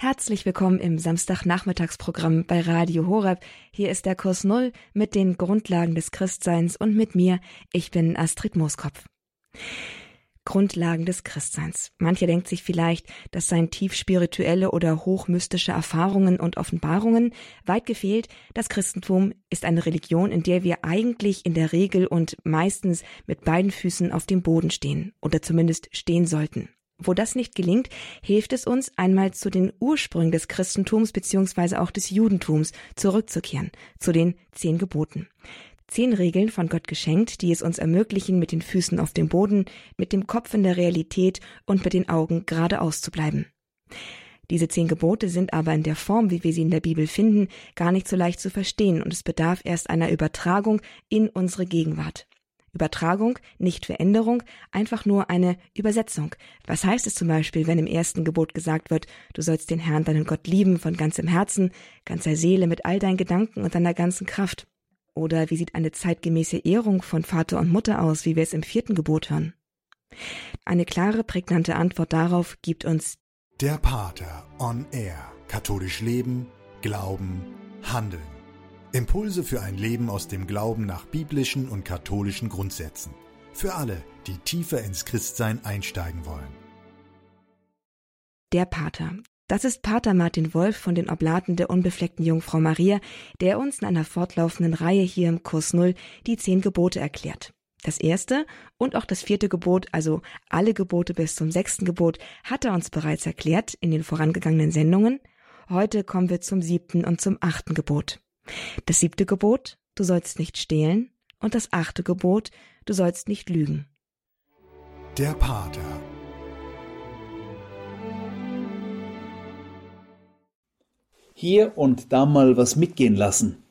Herzlich willkommen im Samstagnachmittagsprogramm bei Radio Horeb. Hier ist der Kurs Null mit den Grundlagen des Christseins und mit mir, ich bin Astrid Mooskopf. Grundlagen des Christseins. Mancher denkt sich vielleicht, das seien tief spirituelle oder hochmystische Erfahrungen und Offenbarungen. Weit gefehlt, das Christentum ist eine Religion, in der wir eigentlich in der Regel und meistens mit beiden Füßen auf dem Boden stehen oder zumindest stehen sollten. Wo das nicht gelingt, hilft es uns, einmal zu den Ursprüngen des Christentums beziehungsweise auch des Judentums zurückzukehren, zu den zehn Geboten. Zehn Regeln von Gott geschenkt, die es uns ermöglichen, mit den Füßen auf dem Boden, mit dem Kopf in der Realität und mit den Augen geradeaus zu bleiben. Diese zehn Gebote sind aber in der Form, wie wir sie in der Bibel finden, gar nicht so leicht zu verstehen und es bedarf erst einer Übertragung in unsere Gegenwart. Übertragung, nicht Veränderung, einfach nur eine Übersetzung. Was heißt es zum Beispiel, wenn im ersten Gebot gesagt wird, du sollst den Herrn, deinen Gott lieben von ganzem Herzen, ganzer Seele, mit all deinen Gedanken und deiner ganzen Kraft? Oder wie sieht eine zeitgemäße Ehrung von Vater und Mutter aus, wie wir es im vierten Gebot hören? Eine klare, prägnante Antwort darauf gibt uns der Pater on Air. Katholisch leben, glauben, handeln. Impulse für ein Leben aus dem Glauben nach biblischen und katholischen Grundsätzen. Für alle, die tiefer ins Christsein einsteigen wollen. Der Pater. Das ist Pater Martin Wolf von den Oblaten der unbefleckten Jungfrau Maria, der uns in einer fortlaufenden Reihe hier im Kurs Null die zehn Gebote erklärt. Das erste und auch das vierte Gebot, also alle Gebote bis zum sechsten Gebot, hat er uns bereits erklärt in den vorangegangenen Sendungen. Heute kommen wir zum siebten und zum achten Gebot. Das siebte Gebot, du sollst nicht stehlen, und das achte Gebot, du sollst nicht lügen. Der Pater. Hier und da mal was mitgehen lassen.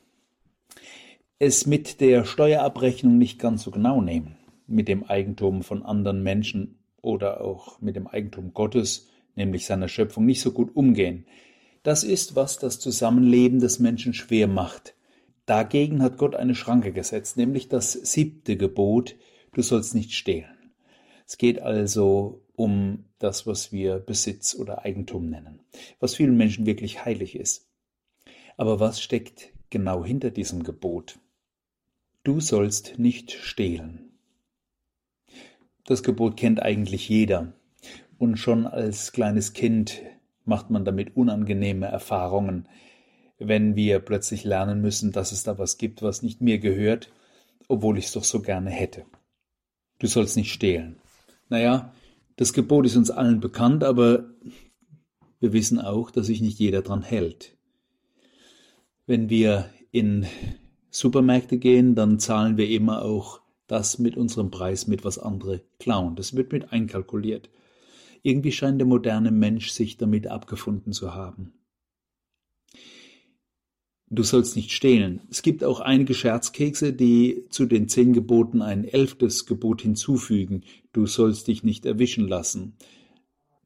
Es mit der Steuerabrechnung nicht ganz so genau nehmen, mit dem Eigentum von anderen Menschen oder auch mit dem Eigentum Gottes, nämlich seiner Schöpfung, nicht so gut umgehen. Das ist, was das Zusammenleben des Menschen schwer macht. Dagegen hat Gott eine Schranke gesetzt, nämlich das siebte Gebot, du sollst nicht stehlen. Es geht also um das, was wir Besitz oder Eigentum nennen, was vielen Menschen wirklich heilig ist. Aber was steckt genau hinter diesem Gebot? Du sollst nicht stehlen. Das Gebot kennt eigentlich jeder. Und schon als kleines Kind macht man damit unangenehme Erfahrungen, wenn wir plötzlich lernen müssen, dass es da was gibt, was nicht mir gehört, obwohl ich es doch so gerne hätte. Du sollst nicht stehlen. Naja, das Gebot ist uns allen bekannt, aber wir wissen auch, dass sich nicht jeder dran hält. Wenn wir in Supermärkte gehen, dann zahlen wir immer auch das mit unserem Preis mit, was andere klauen. Das wird mit einkalkuliert. Irgendwie scheint der moderne Mensch sich damit abgefunden zu haben. Du sollst nicht stehlen. Es gibt auch einige Scherzkekse, die zu den zehn Geboten ein elftes Gebot hinzufügen. Du sollst dich nicht erwischen lassen.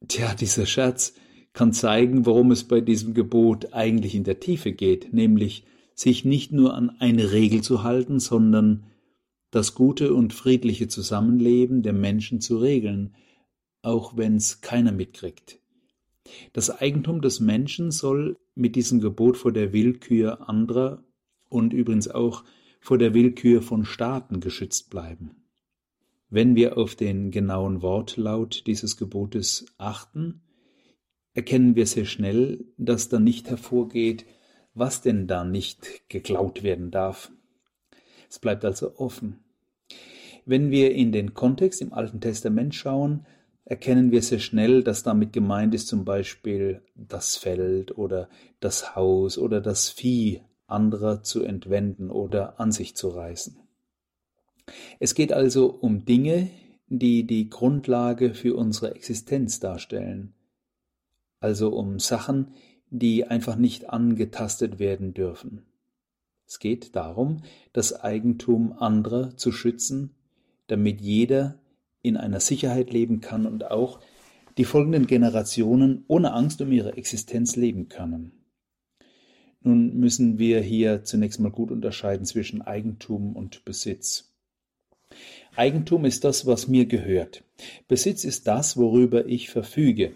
Tja, dieser Scherz kann zeigen, worum es bei diesem Gebot eigentlich in der Tiefe geht, nämlich sich nicht nur an eine Regel zu halten, sondern das gute und friedliche Zusammenleben der Menschen zu regeln, auch wenn's keiner mitkriegt. Das Eigentum des Menschen soll mit diesem Gebot vor der Willkür anderer und übrigens auch vor der Willkür von Staaten geschützt bleiben. Wenn wir auf den genauen Wortlaut dieses Gebotes achten, erkennen wir sehr schnell, dass da nicht hervorgeht, was denn da nicht geklaut werden darf. Es bleibt also offen. Wenn wir in den Kontext im Alten Testament schauen, erkennen wir sehr schnell, dass damit gemeint ist zum Beispiel das Feld oder das Haus oder das Vieh anderer zu entwenden oder an sich zu reißen. Es geht also um Dinge, die die Grundlage für unsere Existenz darstellen, also um Sachen, die einfach nicht angetastet werden dürfen. Es geht darum, das Eigentum anderer zu schützen, damit jeder in einer Sicherheit leben kann und auch die folgenden Generationen ohne Angst um ihre Existenz leben können. Nun müssen wir hier zunächst mal gut unterscheiden zwischen Eigentum und Besitz. Eigentum ist das, was mir gehört. Besitz ist das, worüber ich verfüge.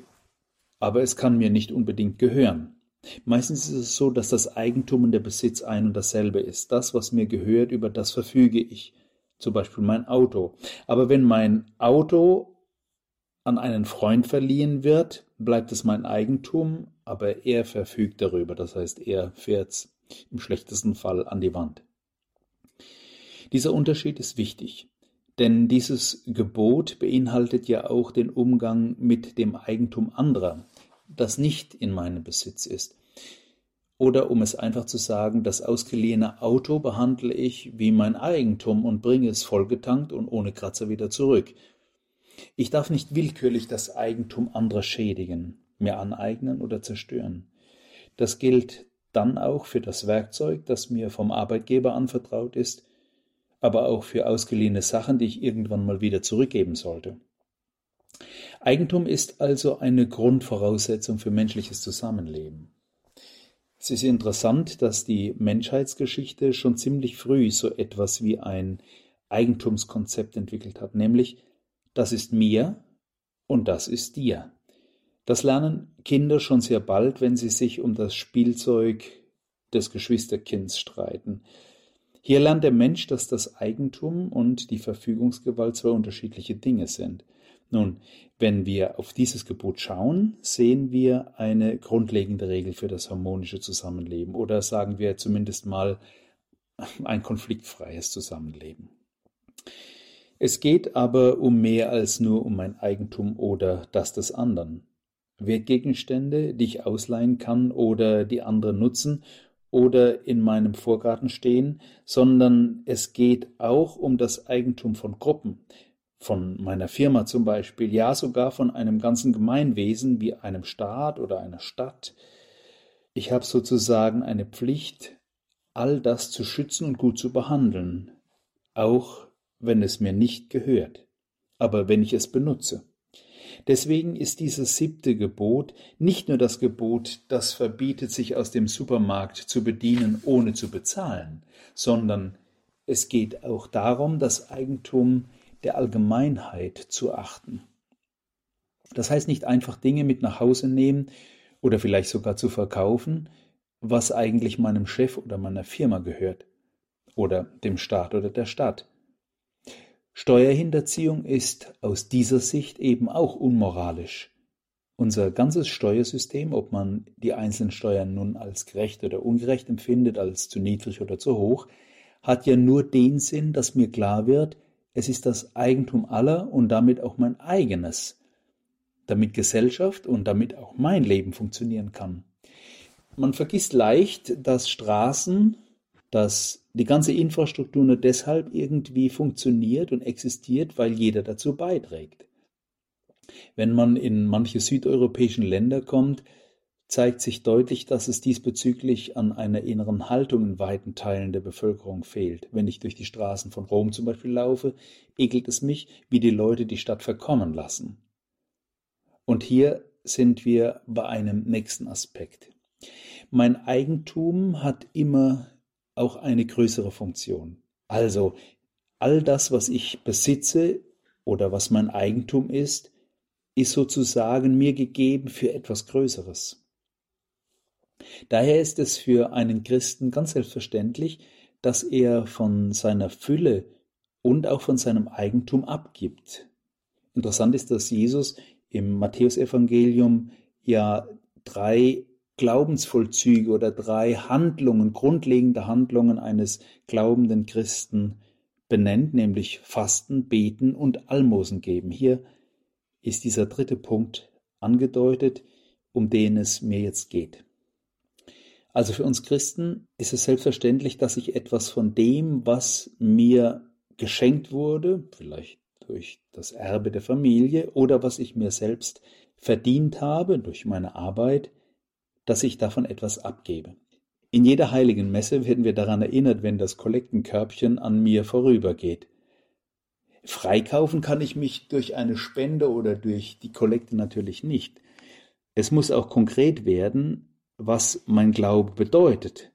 aber es kann mir nicht unbedingt gehören. Meistens ist es so, dass das Eigentum und der Besitz ein und dasselbe ist. Das, was mir gehört, über das verfüge ich. Zum Beispiel mein Auto. Aber wenn mein Auto an einen Freund verliehen wird, bleibt es mein Eigentum, aber er verfügt darüber. Das heißt, er fährt es im schlechtesten Fall an die Wand. Dieser Unterschied ist wichtig, denn dieses Gebot beinhaltet ja auch den Umgang mit dem Eigentum anderer, das nicht in meinem Besitz ist. Oder um es einfach zu sagen, das ausgeliehene Auto behandle ich wie mein Eigentum und bringe es vollgetankt und ohne Kratzer wieder zurück. Ich darf nicht willkürlich das Eigentum anderer schädigen, mir aneignen oder zerstören. Das gilt dann auch für das Werkzeug, das mir vom Arbeitgeber anvertraut ist, aber auch für ausgeliehene Sachen, die ich irgendwann mal wieder zurückgeben sollte. Eigentum ist also eine Grundvoraussetzung für menschliches Zusammenleben. Es ist interessant, dass die Menschheitsgeschichte schon ziemlich früh so etwas wie ein Eigentumskonzept entwickelt hat, nämlich das ist mir und das ist dir. Das lernen Kinder schon sehr bald, wenn sie sich um das Spielzeug des Geschwisterkinds streiten. Hier lernt der Mensch, dass das Eigentum und die Verfügungsgewalt zwei unterschiedliche Dinge sind. Nun, wenn wir auf dieses Gebot schauen, sehen wir eine grundlegende Regel für das harmonische Zusammenleben oder sagen wir zumindest mal ein konfliktfreies Zusammenleben. Es geht aber um mehr als nur um mein Eigentum oder das des anderen. Wertgegenstände, die ich ausleihen kann oder die andere nutzen oder in meinem Vorgarten stehen, sondern es geht auch um das Eigentum von Gruppen, von meiner Firma zum Beispiel, ja sogar von einem ganzen Gemeinwesen wie einem Staat oder einer Stadt. Ich habe sozusagen eine Pflicht, all das zu schützen und gut zu behandeln, auch wenn es mir nicht gehört, aber wenn ich es benutze. Deswegen ist dieses siebte Gebot nicht nur das Gebot, das verbietet, sich aus dem Supermarkt zu bedienen, ohne zu bezahlen, sondern es geht auch darum, das Eigentum der Allgemeinheit zu achten. Das heißt nicht einfach Dinge mit nach Hause nehmen oder vielleicht sogar zu verkaufen, was eigentlich meinem Chef oder meiner Firma gehört oder dem Staat oder der Stadt. Steuerhinterziehung ist aus dieser Sicht eben auch unmoralisch. Unser ganzes Steuersystem, ob man die einzelnen Steuern nun als gerecht oder ungerecht empfindet, als zu niedrig oder zu hoch, hat ja nur den Sinn, dass mir klar wird, es ist das Eigentum aller und damit auch mein eigenes, damit Gesellschaft und damit auch mein Leben funktionieren kann. Man vergisst leicht, dass Straßen, dass die ganze Infrastruktur nur deshalb irgendwie funktioniert und existiert, weil jeder dazu beiträgt. Wenn man in manche südeuropäischen Länder kommt, zeigt sich deutlich, dass es diesbezüglich an einer inneren Haltung in weiten Teilen der Bevölkerung fehlt. Wenn ich durch die Straßen von Rom zum Beispiel laufe, ekelt es mich, wie die Leute die Stadt verkommen lassen. Und hier sind wir bei einem nächsten Aspekt. Mein Eigentum hat immer auch eine größere Funktion. Also all das, was ich besitze oder was mein Eigentum ist, ist sozusagen mir gegeben für etwas Größeres. Daher ist es für einen Christen ganz selbstverständlich, dass er von seiner Fülle und auch von seinem Eigentum abgibt. Interessant ist, dass Jesus im Matthäusevangelium ja drei Glaubensvollzüge oder drei Handlungen, grundlegende Handlungen eines glaubenden Christen benennt, nämlich Fasten, Beten und Almosen geben. Hier ist dieser dritte Punkt angedeutet, um den es mir jetzt geht. Also für uns Christen ist es selbstverständlich, dass ich etwas von dem, was mir geschenkt wurde, vielleicht durch das Erbe der Familie oder was ich mir selbst verdient habe durch meine Arbeit, dass ich davon etwas abgebe. In jeder heiligen Messe werden wir daran erinnert, wenn das Kollektenkörbchen an mir vorübergeht. Freikaufen kann ich mich durch eine Spende oder durch die Kollekte natürlich nicht. Es muss auch konkret werden, was mein Glaube bedeutet.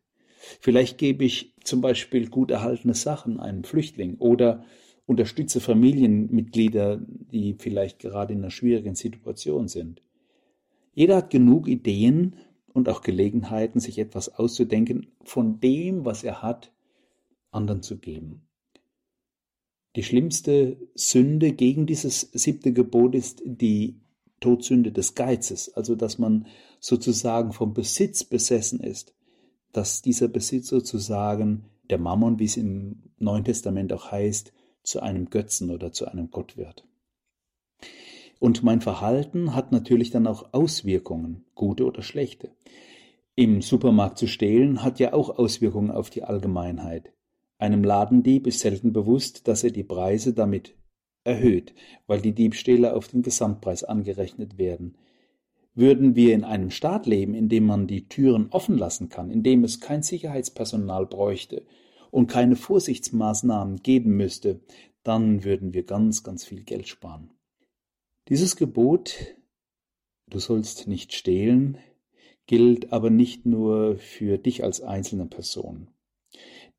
Vielleicht gebe ich zum Beispiel gut erhaltene Sachen einem Flüchtling oder unterstütze Familienmitglieder, die vielleicht gerade in einer schwierigen Situation sind. Jeder hat genug Ideen und auch Gelegenheiten, sich etwas auszudenken, von dem, was er hat, anderen zu geben. Die schlimmste Sünde gegen dieses siebte Gebot ist die Todsünde des Geizes, also dass man sozusagen vom Besitz besessen ist, dass dieser Besitz sozusagen der Mammon, wie es im Neuen Testament auch heißt, zu einem Götzen oder zu einem Gott wird. Und mein Verhalten hat natürlich dann auch Auswirkungen, gute oder schlechte. Im Supermarkt zu stehlen hat ja auch Auswirkungen auf die Allgemeinheit. Einem Ladendieb ist selten bewusst, dass er die Preise damit erhöht, weil die Diebstähle auf den Gesamtpreis angerechnet werden. Würden wir in einem Staat leben, in dem man die Türen offen lassen kann, in dem es kein Sicherheitspersonal bräuchte und keine Vorsichtsmaßnahmen geben müsste, dann würden wir ganz, ganz viel Geld sparen. Dieses Gebot, du sollst nicht stehlen, gilt aber nicht nur für dich als einzelne Person.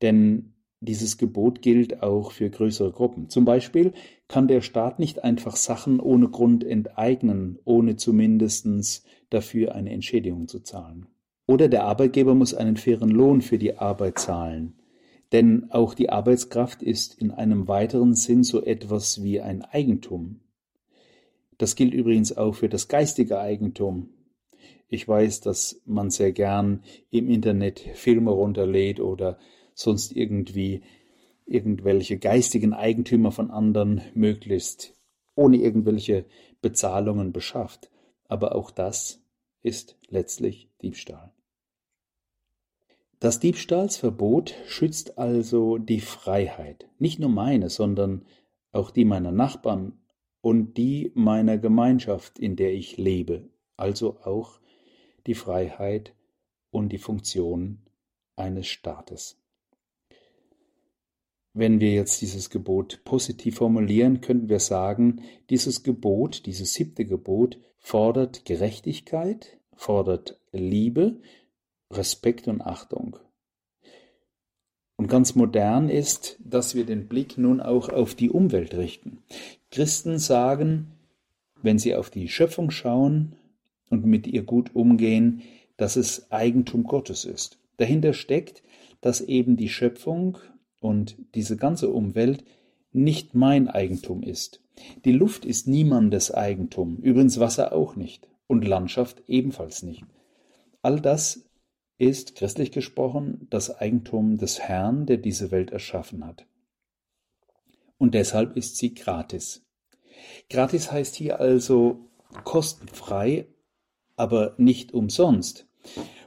Denn dieses Gebot gilt auch für größere Gruppen. Zum Beispiel kann der Staat nicht einfach Sachen ohne Grund enteignen, ohne zumindest dafür eine Entschädigung zu zahlen. Oder der Arbeitgeber muss einen fairen Lohn für die Arbeit zahlen. Denn auch die Arbeitskraft ist in einem weiteren Sinn so etwas wie ein Eigentum. Das gilt übrigens auch für das geistige Eigentum. Ich weiß, dass man sehr gern im Internet Filme runterlädt oder sonst irgendwie irgendwelche geistigen Eigentümer von anderen möglichst ohne irgendwelche Bezahlungen beschafft. Aber auch das ist letztlich Diebstahl. Das Diebstahlsverbot schützt also die Freiheit, nicht nur meine, sondern auch die meiner Nachbarn und die meiner Gemeinschaft, in der ich lebe, also auch die Freiheit und die Funktion eines Staates. Wenn wir jetzt dieses Gebot positiv formulieren, könnten wir sagen, dieses Gebot, dieses siebte Gebot fordert Gerechtigkeit, fordert Liebe, Respekt und Achtung. Und ganz modern ist, dass wir den Blick nun auch auf die Umwelt richten. Christen sagen, wenn sie auf die Schöpfung schauen und mit ihr gut umgehen, dass es Eigentum Gottes ist. Dahinter steckt, dass eben die Schöpfung und diese ganze Umwelt nicht mein Eigentum ist. Die Luft ist niemandes Eigentum, übrigens Wasser auch nicht und Landschaft ebenfalls nicht. All das ist, christlich gesprochen, das Eigentum des Herrn, der diese Welt erschaffen hat. Und deshalb ist sie gratis. Gratis heißt hier also kostenfrei, aber nicht umsonst.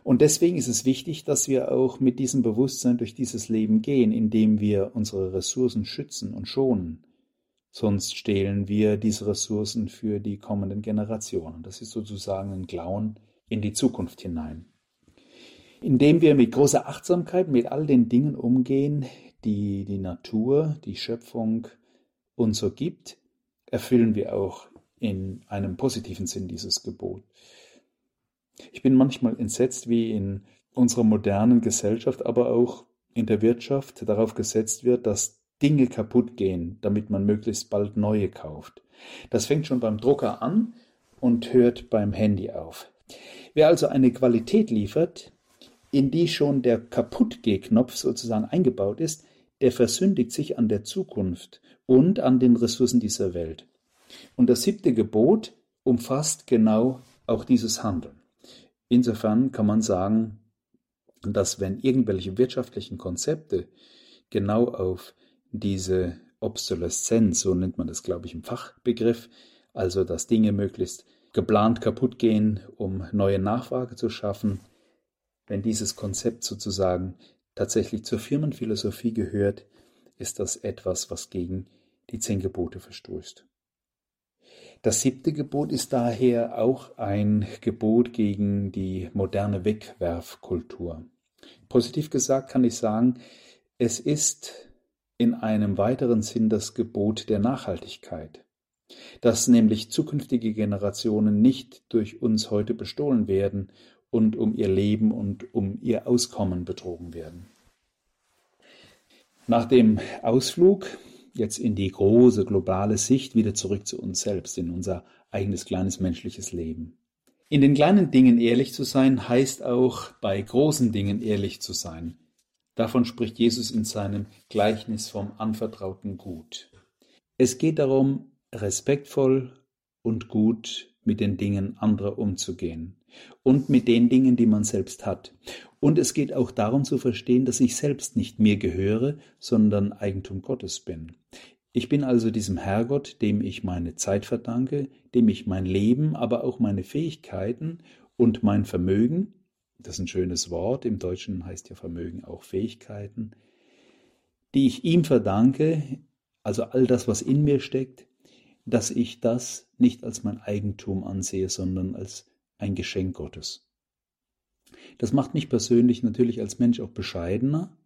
Und deswegen ist es wichtig, dass wir auch mit diesem Bewusstsein durch dieses Leben gehen, indem wir unsere Ressourcen schützen und schonen. Sonst stehlen wir diese Ressourcen für die kommenden Generationen. Das ist sozusagen ein Klauen in die Zukunft hinein. Indem wir mit großer Achtsamkeit mit all den Dingen umgehen, die die Natur, die Schöpfung uns so gibt, erfüllen wir auch in einem positiven Sinn dieses Gebot. Ich bin manchmal entsetzt, wie in unserer modernen Gesellschaft, aber auch in der Wirtschaft darauf gesetzt wird, dass Dinge kaputt gehen, damit man möglichst bald neue kauft. Das fängt schon beim Drucker an und hört beim Handy auf. Wer also eine Qualität liefert, in die schon der Kaputtgeh-Knopf sozusagen eingebaut ist, der versündigt sich an der Zukunft und an den Ressourcen dieser Welt. Und das siebte Gebot umfasst genau auch dieses Handeln. Insofern kann man sagen, dass wenn irgendwelche wirtschaftlichen Konzepte genau auf diese Obsoleszenz, so nennt man das, glaube ich, im Fachbegriff, also dass Dinge möglichst geplant kaputt gehen, um neue Nachfrage zu schaffen, wenn dieses Konzept sozusagen tatsächlich zur Firmenphilosophie gehört, ist das etwas, was gegen die zehn Gebote verstößt. Das siebte Gebot ist daher auch ein Gebot gegen die moderne Wegwerfkultur. Positiv gesagt kann ich sagen, es ist in einem weiteren Sinn das Gebot der Nachhaltigkeit, dass nämlich zukünftige Generationen nicht durch uns heute bestohlen werden und um ihr Leben und um ihr Auskommen betrogen werden. Nach dem Ausflug jetzt in die große globale Sicht wieder zurück zu uns selbst, in unser eigenes kleines menschliches Leben. In den kleinen Dingen ehrlich zu sein, heißt auch bei großen Dingen ehrlich zu sein. Davon spricht Jesus in seinem Gleichnis vom anvertrauten Gut. Es geht darum, respektvoll und gut mit den Dingen anderer umzugehen und mit den Dingen, die man selbst hat. Und es geht auch darum zu verstehen, dass ich selbst nicht mir gehöre, sondern Eigentum Gottes bin. Ich bin also diesem Herrgott, dem ich meine Zeit verdanke, dem ich mein Leben, aber auch meine Fähigkeiten und mein Vermögen, das ist ein schönes Wort, im Deutschen heißt ja Vermögen auch Fähigkeiten, die ich ihm verdanke, also all das, was in mir steckt, dass ich das nicht als mein Eigentum ansehe, sondern als ein Geschenk Gottes. Das macht mich persönlich natürlich als Mensch auch bescheidener,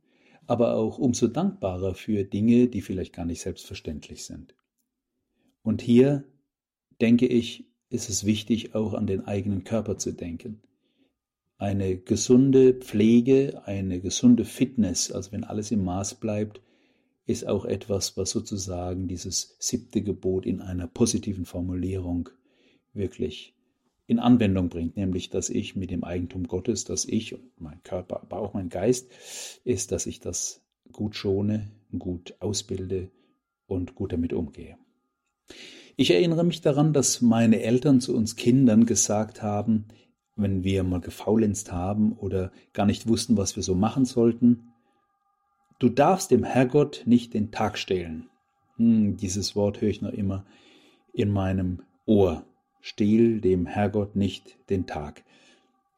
aber auch umso dankbarer für Dinge, die vielleicht gar nicht selbstverständlich sind. Und hier, denke ich, ist es wichtig, auch an den eigenen Körper zu denken. Eine gesunde Pflege, eine gesunde Fitness, also wenn alles im Maß bleibt, ist auch etwas, was sozusagen dieses siebte Gebot in einer positiven Formulierung wirklich in Anwendung bringt, nämlich dass ich mit dem Eigentum Gottes, dass ich und mein Körper, aber auch mein Geist, ist, dass ich das gut schone, gut ausbilde und gut damit umgehe. Ich erinnere mich daran, dass meine Eltern zu uns Kindern gesagt haben, wenn wir mal gefaulenzt haben oder gar nicht wussten, was wir so machen sollten, du darfst dem Herrgott nicht den Tag stehlen. Hm, dieses Wort höre ich noch immer in meinem Ohr. Stehl dem Herrgott nicht den Tag.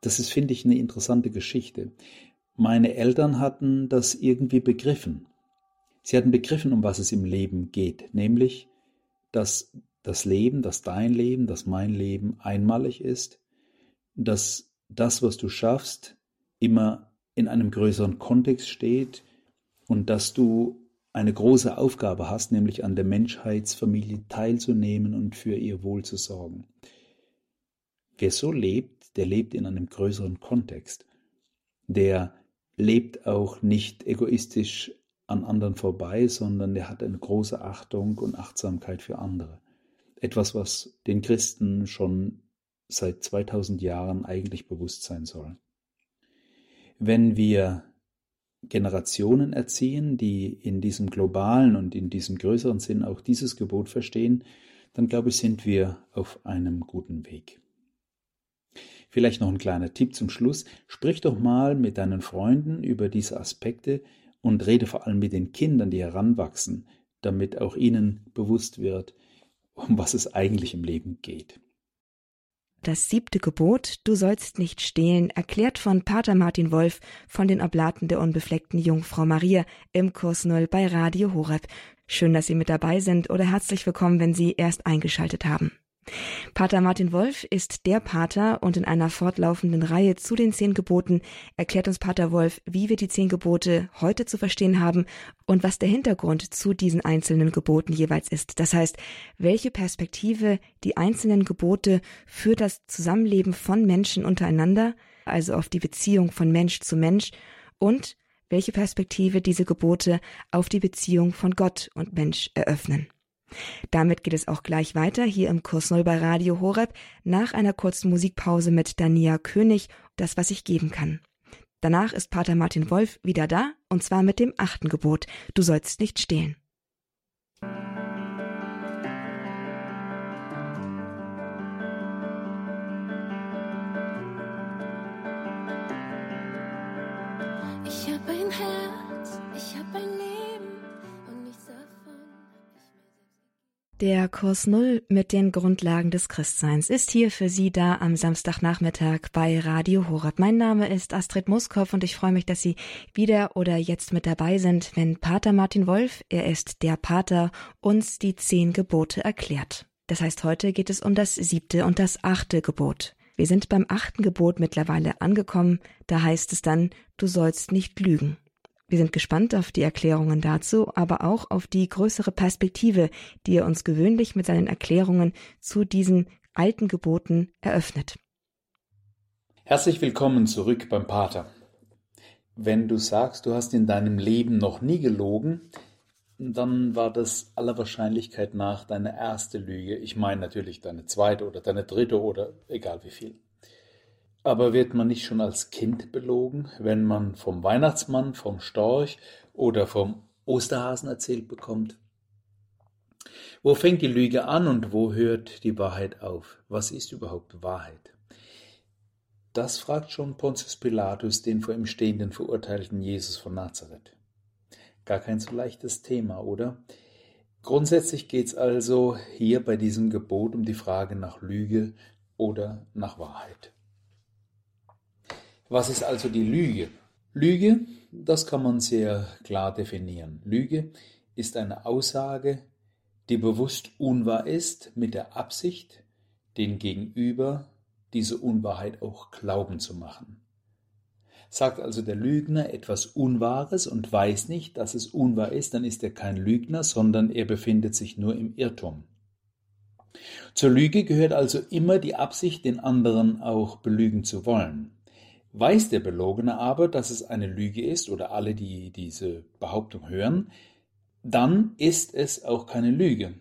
Das ist, finde ich, eine interessante Geschichte. Meine Eltern hatten das irgendwie begriffen. Sie hatten begriffen, um was es im Leben geht, nämlich, dass das Leben, dass dein Leben, dass mein Leben einmalig ist, dass das, was du schaffst, immer in einem größeren Kontext steht und dass du eine große Aufgabe hast, nämlich an der Menschheitsfamilie teilzunehmen und für ihr Wohl zu sorgen. Wer so lebt, der lebt in einem größeren Kontext. Der lebt auch nicht egoistisch an anderen vorbei, sondern der hat eine große Achtung und Achtsamkeit für andere. Etwas, was den Christen schon seit 2000 Jahren eigentlich bewusst sein soll. Wenn wir Generationen erziehen, die in diesem globalen und in diesem größeren Sinn auch dieses Gebot verstehen, dann glaube ich, sind wir auf einem guten Weg. Vielleicht noch ein kleiner Tipp zum Schluss. Sprich doch mal mit deinen Freunden über diese Aspekte und rede vor allem mit den Kindern, die heranwachsen, damit auch ihnen bewusst wird, um was es eigentlich im Leben geht. Das siebte Gebot, du sollst nicht stehlen, erklärt von Pater Martin Wolf von den Oblaten der unbefleckten Jungfrau Maria im Kurs Null bei Radio Horeb. Schön, dass Sie mit dabei sind oder herzlich willkommen, wenn Sie erst eingeschaltet haben. Pater Martin Wolf ist der Pater und in einer fortlaufenden Reihe zu den zehn Geboten erklärt uns Pater Wolf, wie wir die zehn Gebote heute zu verstehen haben und was der Hintergrund zu diesen einzelnen Geboten jeweils ist. Das heißt, welche Perspektive die einzelnen Gebote für das Zusammenleben von Menschen untereinander, also auf die Beziehung von Mensch zu Mensch und welche Perspektive diese Gebote auf die Beziehung von Gott und Mensch eröffnen. Damit geht es auch gleich weiter hier im Kurs Null bei Radio Horeb nach einer kurzen Musikpause mit Dania König, das was ich geben kann. Danach ist Pater Martin Wolf wieder da und zwar mit dem achten Gebot, du sollst nicht stehlen. Der Kurs Null mit den Grundlagen des Christseins ist hier für Sie da am Samstagnachmittag bei Radio Horeb. Mein Name ist Astrid Muskopf und ich freue mich, dass Sie wieder oder jetzt mit dabei sind, wenn Pater Martin Wolf, er ist der Pater, uns die zehn Gebote erklärt. Das heißt, heute geht es um das siebte und das achte Gebot. Wir sind beim achten Gebot mittlerweile angekommen, da heißt es dann, du sollst nicht lügen. Wir sind gespannt auf die Erklärungen dazu, aber auch auf die größere Perspektive, die er uns gewöhnlich mit seinen Erklärungen zu diesen alten Geboten eröffnet. Herzlich willkommen zurück beim Pater. Wenn du sagst, du hast in deinem Leben noch nie gelogen, dann war das aller Wahrscheinlichkeit nach deine erste Lüge. Ich meine natürlich deine zweite oder deine dritte oder egal wie viel. Aber wird man nicht schon als Kind belogen, wenn man vom Weihnachtsmann, vom Storch oder vom Osterhasen erzählt bekommt? Wo fängt die Lüge an und wo hört die Wahrheit auf? Was ist überhaupt Wahrheit? Das fragt schon Pontius Pilatus den vor ihm stehenden verurteilten Jesus von Nazareth. Gar kein so leichtes Thema, oder? Grundsätzlich geht es also hier bei diesem Gebot um die Frage nach Lüge oder nach Wahrheit. Was ist also die Lüge? Lüge, das kann man sehr klar definieren. Lüge ist eine Aussage, die bewusst unwahr ist, mit der Absicht, den Gegenüber diese Unwahrheit auch glauben zu machen. Sagt also der Lügner etwas Unwahres und weiß nicht, dass es unwahr ist, dann ist er kein Lügner, sondern er befindet sich nur im Irrtum. Zur Lüge gehört also immer die Absicht, den anderen auch belügen zu wollen. Weiß der Belogene aber, dass es eine Lüge ist oder alle, die diese Behauptung hören, dann ist es auch keine Lüge,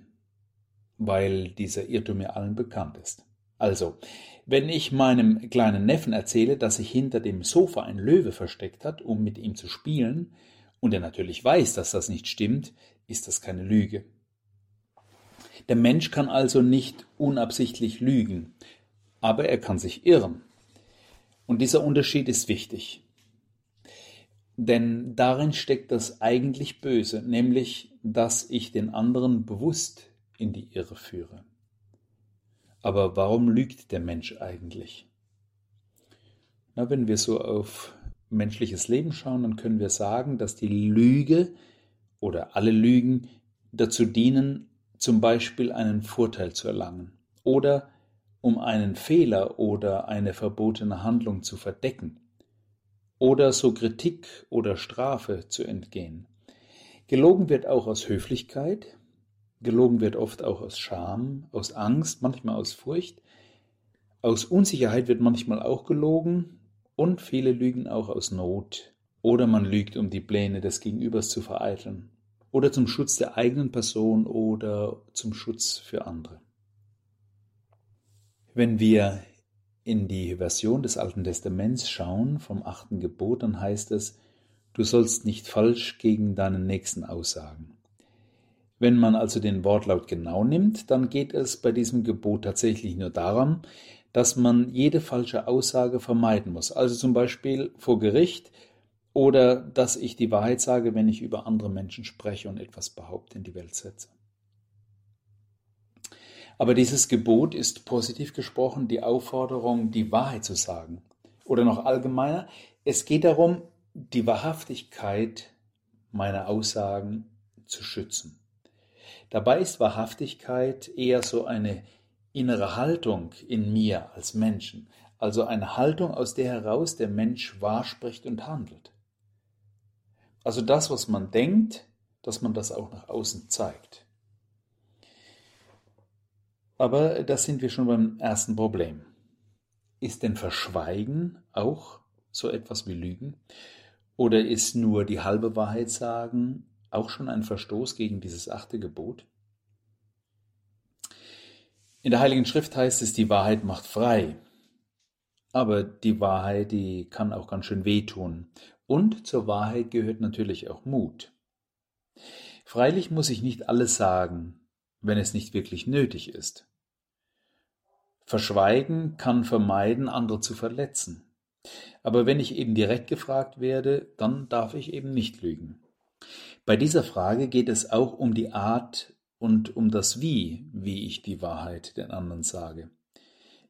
weil dieser Irrtum ja allen bekannt ist. Also, wenn ich meinem kleinen Neffen erzähle, dass sich hinter dem Sofa ein Löwe versteckt hat, um mit ihm zu spielen, und er natürlich weiß, dass das nicht stimmt, ist das keine Lüge. Der Mensch kann also nicht unabsichtlich lügen, aber er kann sich irren. Und dieser Unterschied ist wichtig. Denn darin steckt das eigentlich Böse, nämlich, dass ich den anderen bewusst in die Irre führe. Aber warum lügt der Mensch eigentlich? Na, wenn wir so auf menschliches Leben schauen, dann können wir sagen, dass die Lüge oder alle Lügen dazu dienen, zum Beispiel einen Vorteil zu erlangen oder um einen Fehler oder eine verbotene Handlung zu verdecken oder so Kritik oder Strafe zu entgehen. Gelogen wird auch aus Höflichkeit, gelogen wird oft auch aus Scham, aus Angst, manchmal aus Furcht, aus Unsicherheit wird manchmal auch gelogen und viele lügen auch aus Not oder man lügt, um die Pläne des Gegenübers zu vereiteln oder zum Schutz der eigenen Person oder zum Schutz für andere. Wenn wir in die Version des Alten Testaments schauen vom achten Gebot, dann heißt es, du sollst nicht falsch gegen deinen Nächsten aussagen. Wenn man also den Wortlaut genau nimmt, dann geht es bei diesem Gebot tatsächlich nur darum, dass man jede falsche Aussage vermeiden muss. Also zum Beispiel vor Gericht oder dass ich die Wahrheit sage, wenn ich über andere Menschen spreche und etwas behaupte in die Welt setze. Aber dieses Gebot ist positiv gesprochen die Aufforderung, die Wahrheit zu sagen. Oder noch allgemeiner, es geht darum, die Wahrhaftigkeit meiner Aussagen zu schützen. Dabei ist Wahrhaftigkeit eher so eine innere Haltung in mir als Menschen, also eine Haltung, aus der heraus der Mensch wahr spricht und handelt. Also das, was man denkt, dass man das auch nach außen zeigt. Aber da sind wir schon beim ersten Problem. Ist denn Verschweigen auch so etwas wie Lügen? Oder ist nur die halbe Wahrheit sagen auch schon ein Verstoß gegen dieses achte Gebot? In der Heiligen Schrift heißt es, die Wahrheit macht frei. Aber die Wahrheit, die kann auch ganz schön wehtun. Und zur Wahrheit gehört natürlich auch Mut. Freilich muss ich nicht alles sagen, wenn es nicht wirklich nötig ist. Verschweigen kann vermeiden, andere zu verletzen. Aber wenn ich eben direkt gefragt werde, dann darf ich eben nicht lügen. Bei dieser Frage geht es auch um die Art und um das Wie, wie ich die Wahrheit den anderen sage.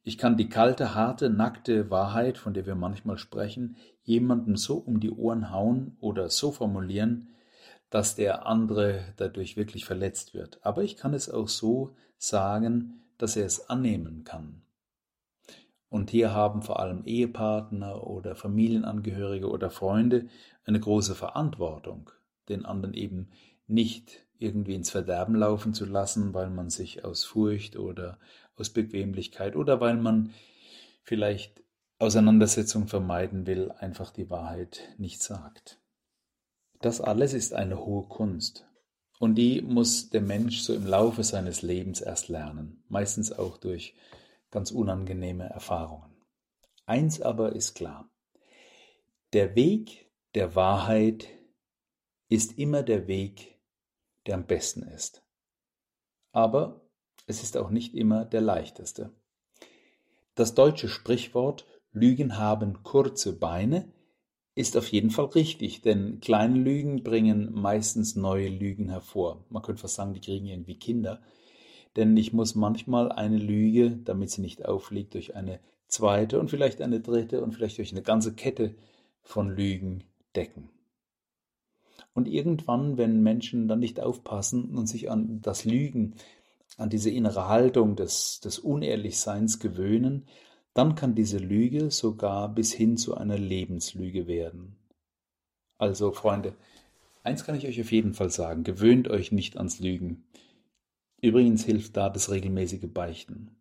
Ich kann die kalte, harte, nackte Wahrheit, von der wir manchmal sprechen, jemandem so um die Ohren hauen oder so formulieren, dass der andere dadurch wirklich verletzt wird. Aber ich kann es auch so sagen, dass er es annehmen kann. Und hier haben vor allem Ehepartner oder Familienangehörige oder Freunde eine große Verantwortung, den anderen eben nicht irgendwie ins Verderben laufen zu lassen, weil man sich aus Furcht oder aus Bequemlichkeit oder weil man vielleicht Auseinandersetzung vermeiden will, einfach die Wahrheit nicht sagt. Das alles ist eine hohe Kunst. Und die muss der Mensch so im Laufe seines Lebens erst lernen, meistens auch durch ganz unangenehme Erfahrungen. Eins aber ist klar. Der Weg der Wahrheit ist immer der Weg, der am besten ist. Aber es ist auch nicht immer der leichteste. Das deutsche Sprichwort Lügen haben kurze Beine ist auf jeden Fall richtig, denn kleine Lügen bringen meistens neue Lügen hervor. Man könnte fast sagen, die kriegen irgendwie Kinder. Denn ich muss manchmal eine Lüge, damit sie nicht auffliegt, durch eine zweite und vielleicht eine dritte und vielleicht durch eine ganze Kette von Lügen decken. Und irgendwann, wenn Menschen dann nicht aufpassen und sich an das Lügen, an diese innere Haltung des, des Unehrlichseins gewöhnen, dann kann diese Lüge sogar bis hin zu einer Lebenslüge werden. Also, Freunde, eins kann ich euch auf jeden Fall sagen, gewöhnt euch nicht ans Lügen. Übrigens hilft da das regelmäßige Beichten.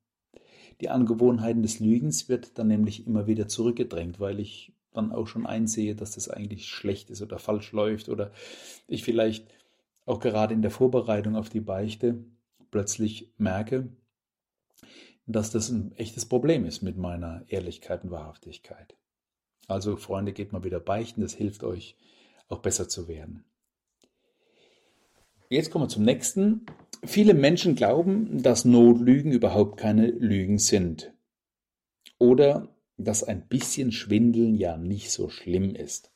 Die Angewohnheiten des Lügens wird dann nämlich immer wieder zurückgedrängt, weil ich dann auch schon einsehe, dass das eigentlich schlecht ist oder falsch läuft oder ich vielleicht auch gerade in der Vorbereitung auf die Beichte plötzlich merke, dass das ein echtes Problem ist mit meiner Ehrlichkeit und Wahrhaftigkeit. Also Freunde, geht mal wieder beichten, das hilft euch auch besser zu werden. Jetzt kommen wir zum nächsten. Viele Menschen glauben, dass Notlügen überhaupt keine Lügen sind. Oder dass ein bisschen Schwindeln ja nicht so schlimm ist.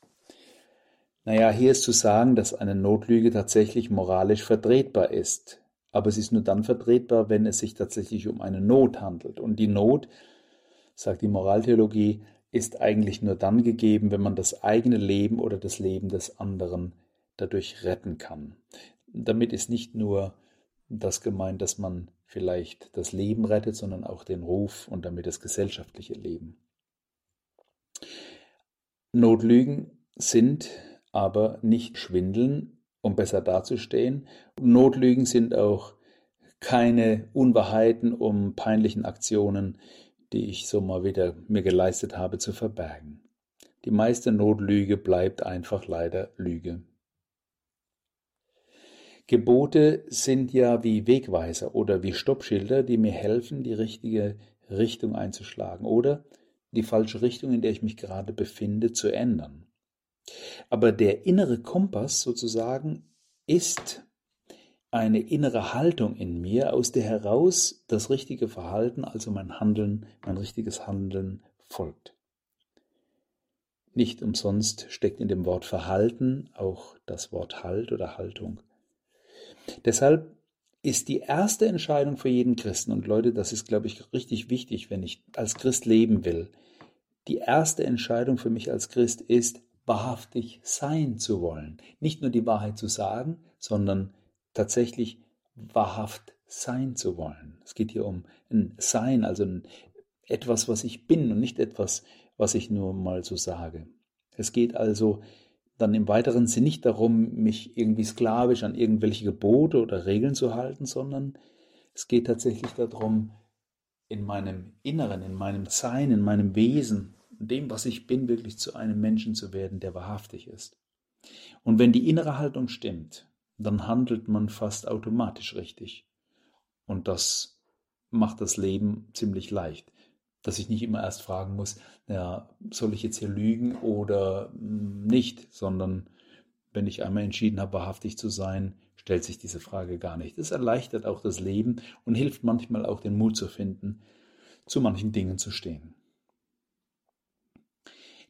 Naja, hier ist zu sagen, dass eine Notlüge tatsächlich moralisch vertretbar ist. Aber es ist nur dann vertretbar, wenn es sich tatsächlich um eine Not handelt. Und die Not, sagt die Moraltheologie, ist eigentlich nur dann gegeben, wenn man das eigene Leben oder das Leben des anderen dadurch retten kann. Damit ist nicht nur das gemeint, dass man vielleicht das Leben rettet, sondern auch den Ruf und damit das gesellschaftliche Leben. Notlügen sind aber nicht Schwindeln, um besser dazustehen. Notlügen sind auch keine Unwahrheiten, um peinlichen Aktionen, die ich so mal wieder mir geleistet habe, zu verbergen. Die meiste Notlüge bleibt einfach leider Lüge. Gebote sind ja wie Wegweiser oder wie Stoppschilder, die mir helfen, die richtige Richtung einzuschlagen oder die falsche Richtung, in der ich mich gerade befinde, zu ändern. Aber der innere Kompass sozusagen ist eine innere Haltung in mir, aus der heraus das richtige Verhalten, also mein Handeln, mein richtiges Handeln folgt. Nicht umsonst steckt in dem Wort Verhalten auch das Wort Halt oder Haltung. Deshalb ist die erste Entscheidung für jeden Christen, und Leute, das ist, glaube ich, richtig wichtig, wenn ich als Christ leben will, die erste Entscheidung für mich als Christ ist, wahrhaftig sein zu wollen. Nicht nur die Wahrheit zu sagen, sondern tatsächlich wahrhaft sein zu wollen. Es geht hier um ein Sein, also ein, etwas, was ich bin und nicht etwas, was ich nur mal so sage. Es geht also dann im weiteren Sinn nicht darum, mich irgendwie sklavisch an irgendwelche Gebote oder Regeln zu halten, sondern es geht tatsächlich darum, in meinem Inneren, in meinem Sein, in meinem Wesen, dem, was ich bin, wirklich zu einem Menschen zu werden, der wahrhaftig ist. Und wenn die innere Haltung stimmt, dann handelt man fast automatisch richtig. Und das macht das Leben ziemlich leicht dass ich nicht immer erst fragen muss, ja, soll ich jetzt hier lügen oder hm, nicht, sondern wenn ich einmal entschieden habe, wahrhaftig zu sein, stellt sich diese Frage gar nicht. Es erleichtert auch das Leben und hilft manchmal auch den Mut zu finden, zu manchen Dingen zu stehen.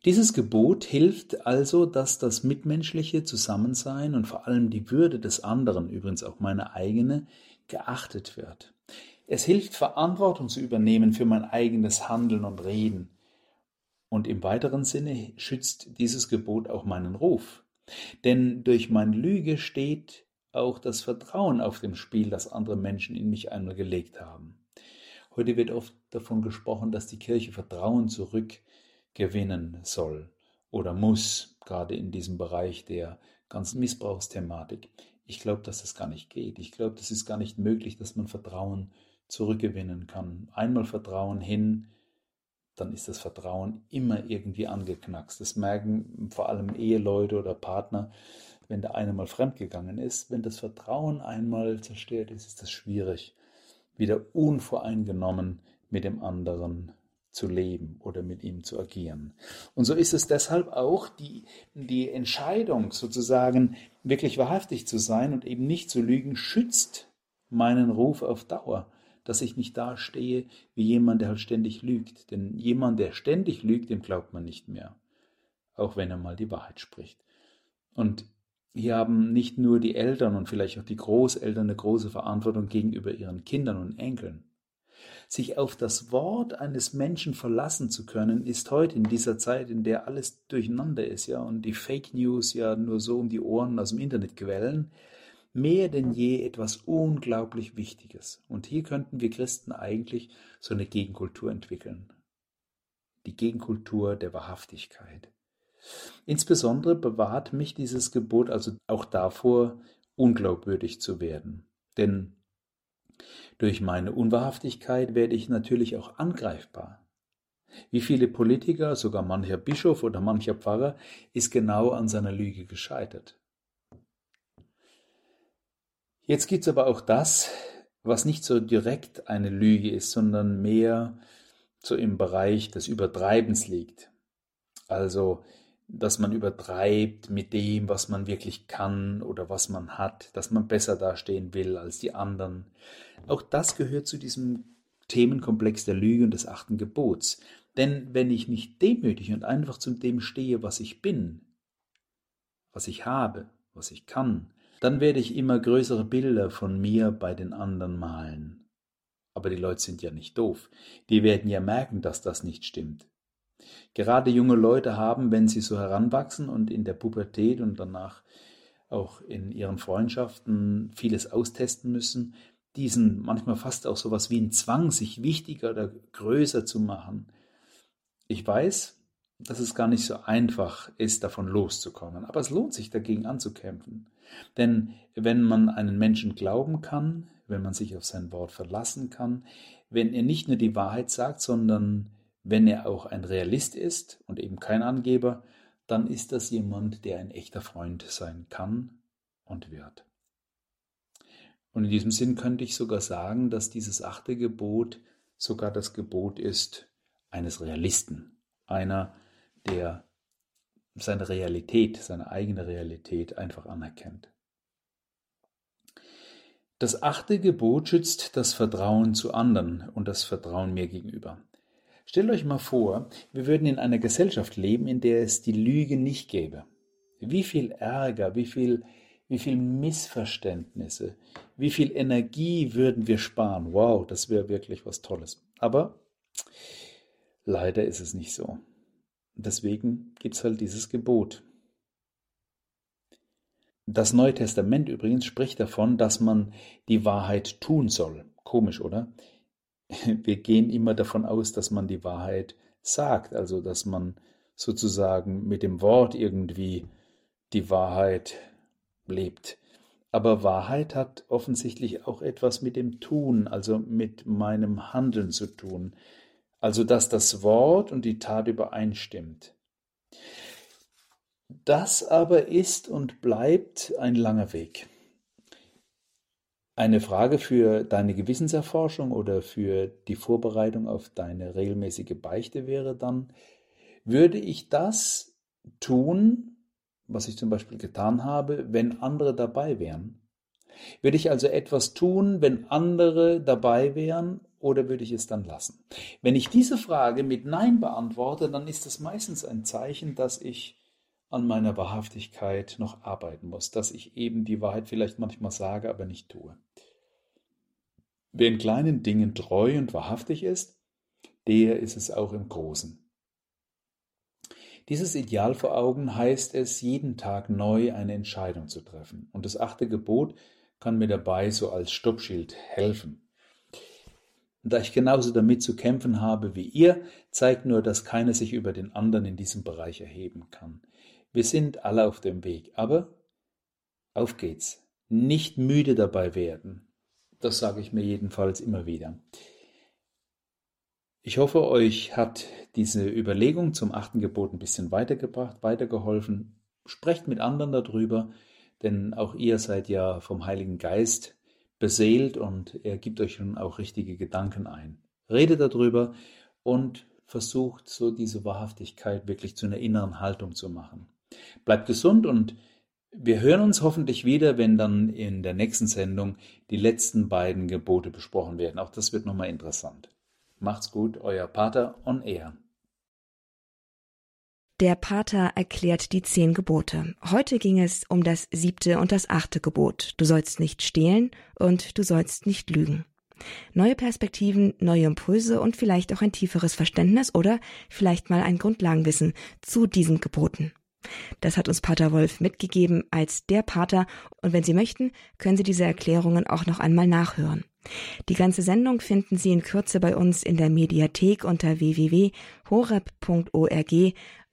Dieses Gebot hilft also, dass das mitmenschliche Zusammensein und vor allem die Würde des anderen, übrigens auch meine eigene, geachtet wird. Es hilft, Verantwortung zu übernehmen für mein eigenes Handeln und Reden. Und im weiteren Sinne schützt dieses Gebot auch meinen Ruf. Denn durch meine Lüge steht auch das Vertrauen auf dem Spiel, das andere Menschen in mich einmal gelegt haben. Heute wird oft davon gesprochen, dass die Kirche Vertrauen zurückgewinnen soll oder muss, gerade in diesem Bereich der ganzen Missbrauchsthematik. Ich glaube, dass das gar nicht geht. Ich glaube, das ist gar nicht möglich, dass man Vertrauen zurückgewinnen kann. Einmal Vertrauen hin, dann ist das Vertrauen immer irgendwie angeknackst. Das merken vor allem Eheleute oder Partner, wenn der eine mal fremdgegangen ist. Wenn das Vertrauen einmal zerstört ist, ist das schwierig, wieder unvoreingenommen mit dem anderen zu leben oder mit ihm zu agieren. Und so ist es deshalb auch die, die Entscheidung, sozusagen wirklich wahrhaftig zu sein und eben nicht zu lügen, schützt meinen Ruf auf Dauer, dass ich nicht dastehe wie jemand, der halt ständig lügt. Denn jemand, der ständig lügt, dem glaubt man nicht mehr, auch wenn er mal die Wahrheit spricht. Und hier haben nicht nur die Eltern und vielleicht auch die Großeltern eine große Verantwortung gegenüber ihren Kindern und Enkeln. Sich auf das Wort eines Menschen verlassen zu können, ist heute in dieser Zeit, in der alles durcheinander ist, ja, und die Fake News ja nur so um die Ohren aus dem Internet quellen, mehr denn je etwas unglaublich Wichtiges. Und hier könnten wir Christen eigentlich so eine Gegenkultur entwickeln. Die Gegenkultur der Wahrhaftigkeit. Insbesondere bewahrt mich dieses Gebot also auch davor, unglaubwürdig zu werden. Denn durch meine Unwahrhaftigkeit werde ich natürlich auch angreifbar. Wie viele Politiker, sogar mancher Bischof oder mancher Pfarrer, ist genau an seiner Lüge gescheitert. Jetzt gibt es aber auch das, was nicht so direkt eine Lüge ist, sondern mehr so im Bereich des Übertreibens liegt. Also, dass man übertreibt mit dem, was man wirklich kann oder was man hat, dass man besser dastehen will als die anderen. Auch das gehört zu diesem Themenkomplex der Lüge und des achten Gebots. Denn wenn ich nicht demütig und einfach zu dem stehe, was ich bin, was ich habe, was ich kann, dann werde ich immer größere Bilder von mir bei den anderen malen. Aber die Leute sind ja nicht doof. Die werden ja merken, dass das nicht stimmt. Gerade junge Leute haben, wenn sie so heranwachsen und in der Pubertät und danach auch in ihren Freundschaften vieles austesten müssen, diesen manchmal fast auch sowas wie ein Zwang, sich wichtiger oder größer zu machen. Ich weiß, dass es gar nicht so einfach ist, davon loszukommen, aber es lohnt sich dagegen anzukämpfen. Denn wenn man einen Menschen glauben kann, wenn man sich auf sein Wort verlassen kann, wenn er nicht nur die Wahrheit sagt, sondern wenn er auch ein Realist ist und eben kein Angeber, dann ist das jemand, der ein echter Freund sein kann und wird. Und in diesem Sinn könnte ich sogar sagen, dass dieses achte Gebot sogar das Gebot ist eines Realisten, einer, der seine Realität, seine eigene Realität einfach anerkennt. Das achte Gebot schützt das Vertrauen zu anderen und das Vertrauen mir gegenüber. Stellt euch mal vor, wir würden in einer Gesellschaft leben, in der es die Lüge nicht gäbe. Wie viel Ärger, wie viel, wie viel Missverständnisse, wie viel Energie würden wir sparen. Wow, das wäre wirklich was Tolles. Aber leider ist es nicht so. Deswegen gibt es halt dieses Gebot. Das Neue Testament übrigens spricht davon, dass man die Wahrheit tun soll. Komisch, oder? Wir gehen immer davon aus, dass man die Wahrheit sagt, also dass man sozusagen mit dem Wort irgendwie die Wahrheit lebt. Aber Wahrheit hat offensichtlich auch etwas mit dem Tun, also mit meinem Handeln zu tun also dass das Wort und die Tat übereinstimmt. Das aber ist und bleibt ein langer Weg. Eine Frage für deine Gewissenserforschung oder für die Vorbereitung auf deine regelmäßige Beichte wäre dann, würde ich das tun, was ich zum Beispiel getan habe, wenn andere dabei wären? Würde ich also etwas tun, wenn andere dabei wären oder würde ich es dann lassen? Wenn ich diese Frage mit Nein beantworte, dann ist das meistens ein Zeichen, dass ich an meiner Wahrhaftigkeit noch arbeiten muss, dass ich eben die Wahrheit vielleicht manchmal sage, aber nicht tue. Wer in kleinen Dingen treu und wahrhaftig ist, der ist es auch im Großen. Dieses Ideal vor Augen heißt es, jeden Tag neu eine Entscheidung zu treffen. Und das achte Gebot kann mir dabei so als Stoppschild helfen. Da ich genauso damit zu kämpfen habe wie ihr, zeigt nur, dass keiner sich über den anderen in diesem Bereich erheben kann. Wir sind alle auf dem Weg, aber auf geht's. Nicht müde dabei werden. Das sage ich mir jedenfalls immer wieder. Ich hoffe, euch hat diese Überlegung zum achten Gebot ein bisschen weitergebracht, weitergeholfen. Sprecht mit anderen darüber, denn auch ihr seid ja vom Heiligen Geist beseelt und er gibt euch nun auch richtige Gedanken ein. Redet darüber und versucht, so diese Wahrhaftigkeit wirklich zu einer inneren Haltung zu machen. Bleibt gesund und wir hören uns hoffentlich wieder, wenn dann in der nächsten Sendung die letzten beiden Gebote besprochen werden. Auch das wird nochmal interessant. Macht's gut, euer Pater on Air. Der Pater erklärt die zehn Gebote. Heute ging es um das siebte und das achte Gebot. Du sollst nicht stehlen und du sollst nicht lügen. Neue Perspektiven, neue Impulse und vielleicht auch ein tieferes Verständnis oder vielleicht mal ein Grundlagenwissen zu diesen Geboten. Das hat uns Pater Wolf mitgegeben als der Pater und wenn Sie möchten, können Sie diese Erklärungen auch noch einmal nachhören. Die ganze Sendung finden Sie in Kürze bei uns in der Mediathek unter www.horeb.org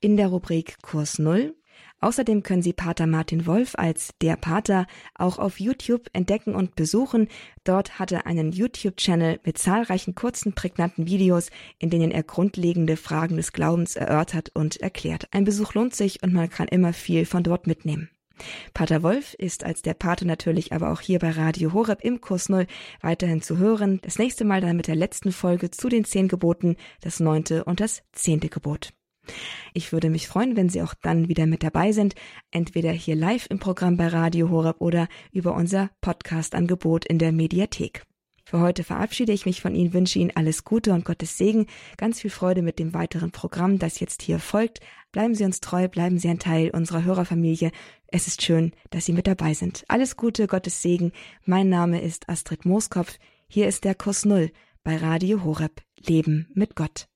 in der Rubrik Kurs Null. Außerdem können Sie Pater Martin Wolf als der Pater auch auf YouTube entdecken und besuchen. Dort hat er einen YouTube-Channel mit zahlreichen kurzen, prägnanten Videos, in denen er grundlegende Fragen des Glaubens erörtert und erklärt. Ein Besuch lohnt sich und man kann immer viel von dort mitnehmen. Pater Wolf ist als der Pater natürlich aber auch hier bei Radio Horeb im Kurs Null weiterhin zu hören. Das nächste Mal dann mit der letzten Folge zu den zehn Geboten, das neunte und das zehnte Gebot. Ich würde mich freuen, wenn Sie auch dann wieder mit dabei sind, entweder hier live im Programm bei Radio Horeb oder über unser Podcast-Angebot in der Mediathek. Für heute verabschiede ich mich von Ihnen, wünsche Ihnen alles Gute und Gottes Segen, ganz viel Freude mit dem weiteren Programm, das jetzt hier folgt. Bleiben Sie uns treu, bleiben Sie ein Teil unserer Hörerfamilie. Es ist schön, dass Sie mit dabei sind. Alles Gute, Gottes Segen. Mein Name ist Astrid Mooskopf. Hier ist der Kurs Null bei Radio Horeb. Leben mit Gott.